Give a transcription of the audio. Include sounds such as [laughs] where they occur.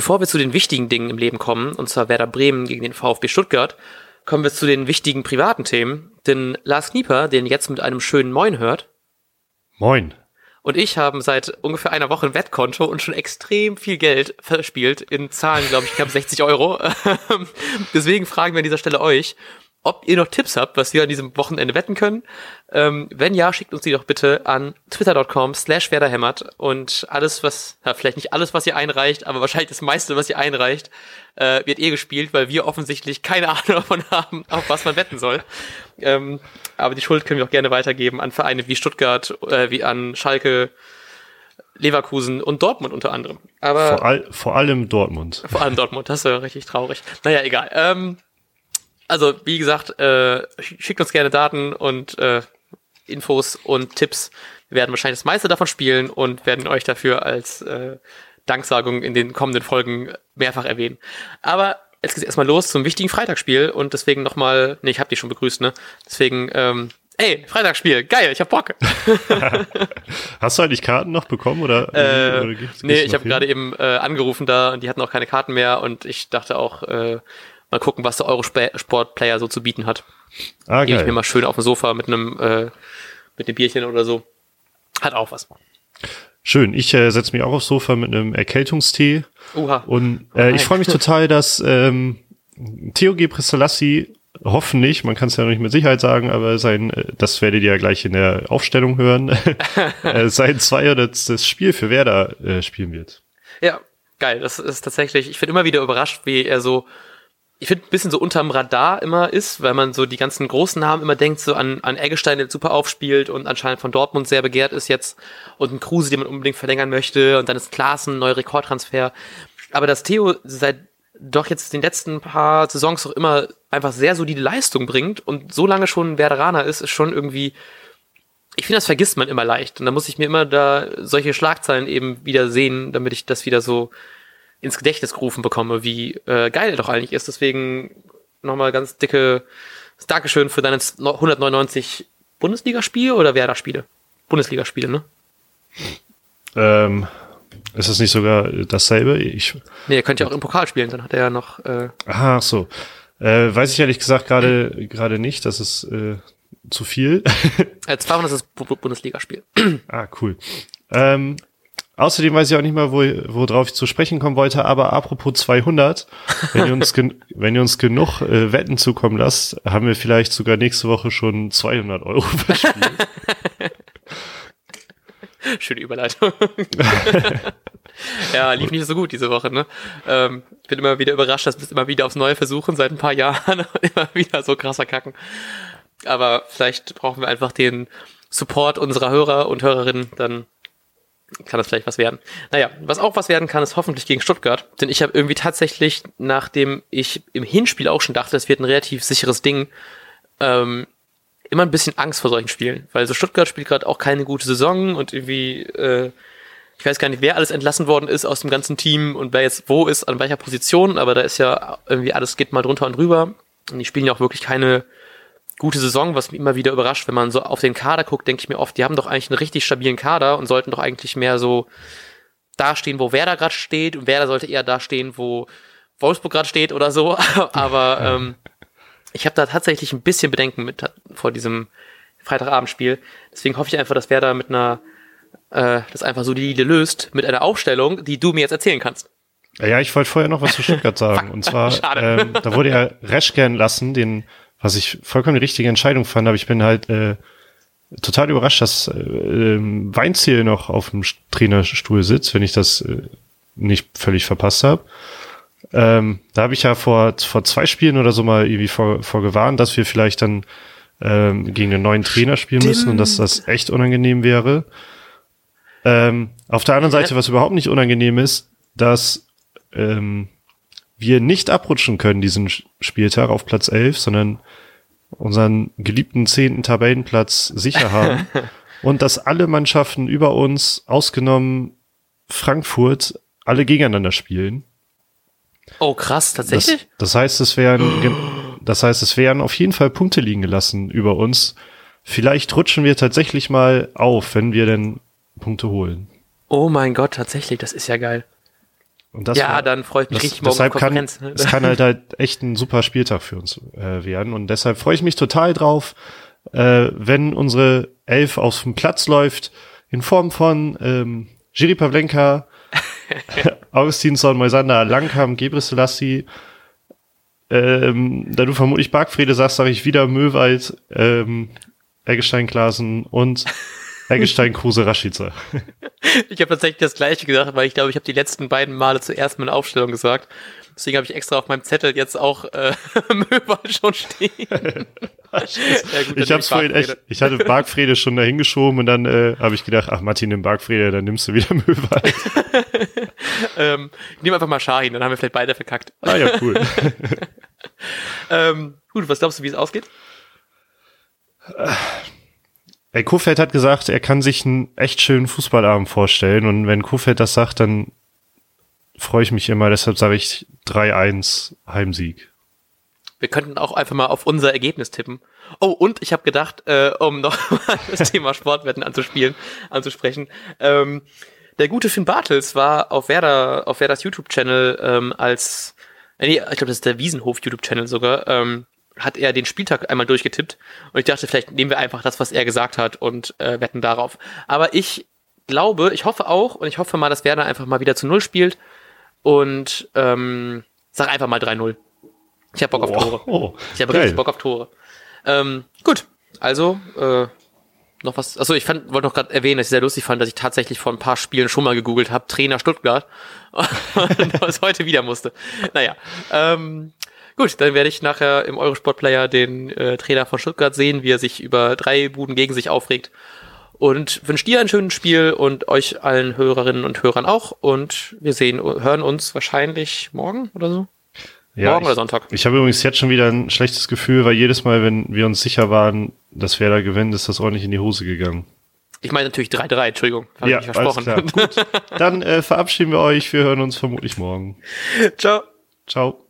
bevor wir zu den wichtigen Dingen im Leben kommen, und zwar Werder Bremen gegen den VfB Stuttgart, kommen wir zu den wichtigen privaten Themen. Denn Lars Knieper, den jetzt mit einem schönen Moin hört, Moin. und ich haben seit ungefähr einer Woche ein Wettkonto und schon extrem viel Geld verspielt. In Zahlen, glaube ich, knapp 60 Euro. [laughs] Deswegen fragen wir an dieser Stelle euch, ob ihr noch Tipps habt, was wir an diesem Wochenende wetten können. Ähm, wenn ja, schickt uns die doch bitte an twitter.com slash werderhämmert und alles, was, ja, vielleicht nicht alles, was ihr einreicht, aber wahrscheinlich das meiste, was ihr einreicht, äh, wird eh gespielt, weil wir offensichtlich keine [laughs] Ahnung davon haben, auf was man wetten soll. Ähm, aber die Schuld können wir auch gerne weitergeben an Vereine wie Stuttgart, äh, wie an Schalke, Leverkusen und Dortmund unter anderem. Aber Vor, all, vor allem Dortmund. vor allem Dortmund, das ist ja richtig traurig. Naja, egal. Ähm, also, wie gesagt, äh, schickt uns gerne Daten und äh, Infos und Tipps. Wir werden wahrscheinlich das meiste davon spielen und werden euch dafür als äh, Danksagung in den kommenden Folgen mehrfach erwähnen. Aber jetzt geht's erstmal los zum wichtigen Freitagsspiel und deswegen nochmal, nee, ich hab dich schon begrüßt, ne? Deswegen, ähm, ey, Freitagsspiel, geil, ich hab Bock. [laughs] Hast du eigentlich Karten noch bekommen oder? Äh, oder gibt's- nee, gibt's ich noch habe gerade eben äh, angerufen da und die hatten auch keine Karten mehr und ich dachte auch, äh, mal gucken, was der Eurosport-Player so zu bieten hat. Ah, Gebe ich mir mal schön auf dem Sofa mit einem äh, mit einem Bierchen oder so. Hat auch was. Schön. Ich äh, setze mich auch aufs Sofa mit einem Erkältungstee Uha. und Oh äh, nein. ich freue mich total, dass ähm, Theo G. Prestolassi hoffentlich, man kann es ja noch nicht mit Sicherheit sagen, aber sein, äh, das werdet ihr ja gleich in der Aufstellung hören, [laughs] äh, sein 200. Spiel für Werder äh, spielen wird. Ja, geil. Das ist tatsächlich, ich bin immer wieder überrascht, wie er so, ich finde, ein bisschen so unterm Radar immer ist, weil man so die ganzen großen Namen immer denkt, so an, an Eggestein, der super aufspielt und anscheinend von Dortmund sehr begehrt ist jetzt und ein Kruse, den man unbedingt verlängern möchte und dann ist Klaassen, neuer Rekordtransfer. Aber dass Theo seit doch jetzt den letzten paar Saisons auch immer einfach sehr solide Leistung bringt und so lange schon Werderaner ist, ist schon irgendwie, ich finde, das vergisst man immer leicht. Und da muss ich mir immer da solche Schlagzeilen eben wieder sehen, damit ich das wieder so ins Gedächtnis gerufen bekomme, wie äh, geil er doch eigentlich ist. Deswegen nochmal ganz dicke Dankeschön für deine 199 Bundesligaspiele oder Werder-Spiele? Bundesligaspiele, ne? Ähm, ist das nicht sogar dasselbe? Ich, Nee, er könnte ja auch im Pokal spielen, dann hat er ja noch äh, aha, ach so. Äh, weiß ich ehrlich gesagt gerade gerade nicht. Das ist äh, zu viel. äh, 200 ist das Bu- Bu- Bundesligaspiel. ah, cool. Ähm, außerdem weiß ich auch nicht mal, wo, worauf ich zu sprechen kommen wollte, aber apropos 200, [laughs] wenn ihr uns, wenn ihr uns genug äh, Wetten zukommen lasst, haben wir vielleicht sogar nächste Woche schon 200 Euro [laughs] verspielt. Schöne Überleitung. [laughs] ja, lief nicht so gut diese Woche, ne? Ähm, bin immer wieder überrascht, dass wir es immer wieder aufs Neue versuchen, seit ein paar Jahren und immer wieder so krasser kacken. Aber vielleicht brauchen wir einfach den Support unserer Hörer und Hörerinnen, dann kann das vielleicht was werden. Naja, was auch was werden kann, ist hoffentlich gegen Stuttgart. Denn ich habe irgendwie tatsächlich, nachdem ich im Hinspiel auch schon dachte, es wird ein relativ sicheres Ding, ähm, immer ein bisschen Angst vor solchen Spielen. Weil so Stuttgart spielt gerade auch keine gute Saison und irgendwie, äh, ich weiß gar nicht, wer alles entlassen worden ist aus dem ganzen Team und wer jetzt wo ist, an welcher Position, aber da ist ja irgendwie alles geht mal drunter und drüber. Und die spielen ja auch wirklich keine gute Saison, was mich immer wieder überrascht, wenn man so auf den Kader guckt, denke ich mir oft, die haben doch eigentlich einen richtig stabilen Kader und sollten doch eigentlich mehr so dastehen, wo Werder gerade steht und Werder sollte eher dastehen, wo Wolfsburg gerade steht oder so. [laughs] Aber ähm, ich habe da tatsächlich ein bisschen Bedenken mit vor diesem Freitagabendspiel. Deswegen hoffe ich einfach, dass Werder mit einer äh, das einfach solide löst mit einer Aufstellung, die du mir jetzt erzählen kannst. ja, ich wollte vorher noch was zu Stuttgart [laughs] sagen. Und zwar, ähm, da wurde ja Reschke entlassen, den, was ich vollkommen die richtige Entscheidung fand, aber ich bin halt äh, total überrascht, dass äh, ähm, Weinziel noch auf dem Trainerstuhl sitzt, wenn ich das äh, nicht völlig verpasst habe. Ähm, da habe ich ja vor, vor zwei Spielen oder so mal irgendwie vor, vor gewarnt, dass wir vielleicht dann ähm, gegen einen neuen Trainer spielen müssen und dass das echt unangenehm wäre. Ähm, auf der anderen Seite, was überhaupt nicht unangenehm ist, dass ähm, wir nicht abrutschen können diesen Spieltag auf Platz 11, sondern unseren geliebten zehnten Tabellenplatz sicher [laughs] haben und dass alle Mannschaften über uns, ausgenommen Frankfurt, alle gegeneinander spielen. Oh, krass, Das, tatsächlich? das heißt, es wären, das heißt, es wären auf jeden Fall Punkte liegen gelassen über uns. Vielleicht rutschen wir tatsächlich mal auf, wenn wir denn Punkte holen. Oh mein Gott, tatsächlich, das ist ja geil. Und das ja, war, dann freue ich mich das, richtig morgen deshalb kann, Konferenz. es kann halt, halt echt ein super Spieltag für uns äh, werden. Und deshalb freue ich mich total drauf, äh, wenn unsere Elf auf dem Platz läuft, in Form von ähm, Jiri Pavlenka, [laughs] Augustinsson, Moisander, Langkamp, Gebre Selassie, ähm, da du vermutlich Bargfriede sagst, sage ich wieder Möwald, ähm, Eggestein Glasen und [laughs] Eggestein Kruse Rashica. [laughs] Ich habe tatsächlich das gleiche gesagt, weil ich glaube, ich habe die letzten beiden Male zuerst meine Aufstellung gesagt. Deswegen habe ich extra auf meinem Zettel jetzt auch äh, [laughs] Möwald schon stehen. [laughs] ja, gut, ich hab's vorhin echt, ich hatte Bargfriede schon dahin geschoben und dann äh, habe ich gedacht, ach Martin, nimm Bargfriede, dann nimmst du wieder Möwald. ähm, ich nehme einfach mal Shahin, dann haben wir vielleicht beide verkackt. Ah ja, cool. ähm, gut, was glaubst du, wie es ausgeht? Ey, Kofeld hat gesagt, er kann sich einen echt schönen Fußballabend vorstellen und wenn Kofeld das sagt, dann freue ich mich immer, deshalb sage ich 3-1 Heimsieg. Wir könnten auch einfach mal auf unser Ergebnis tippen. Oh, und ich habe gedacht, äh, um noch [laughs] mal das Thema Sportwetten anzuspielen, anzusprechen, ähm, der gute Finn Bartels war auf Werder, auf Werders YouTube-Channel ähm, als, äh, nee, ich glaube, das ist der Wiesenhof YouTube-Channel sogar, ähm, hat er den Spieltag einmal durchgetippt und ich dachte, vielleicht nehmen wir einfach das, was er gesagt hat und äh, wetten darauf. Aber ich glaube, ich hoffe auch und ich hoffe mal, dass Werder einfach mal wieder zu Null spielt und ähm, sag einfach mal 3-0. Ich hab Bock auf Tore. Oh, ich habe richtig Bock auf Tore. Ähm, gut, also äh, noch was. Achso, ich fand, wollte noch gerade erwähnen, dass ich sehr lustig fand, dass ich tatsächlich vor ein paar Spielen schon mal gegoogelt habe, Trainer Stuttgart, [laughs] und was heute wieder musste. Naja, ähm, gut, dann werde ich nachher im Eurosport-Player den äh, Trainer von Stuttgart sehen, wie er sich über drei Buden gegen sich aufregt. Und wünsche dir ein schönes Spiel und euch allen Hörerinnen und Hörern auch. Und wir sehen, hören uns wahrscheinlich morgen oder so. Ja, Morgen ich, oder Sonntag? Ich habe übrigens jetzt schon wieder ein schlechtes Gefühl, weil jedes Mal, wenn wir uns sicher waren, dass wer da gewinnt, ist das ordentlich in die Hose gegangen. Ich meine natürlich 3-3, Entschuldigung. Hab ja, ich versprochen. Alles klar. Gut, [laughs] dann äh, verabschieden wir euch. Wir hören uns vermutlich morgen. Ciao. Ciao.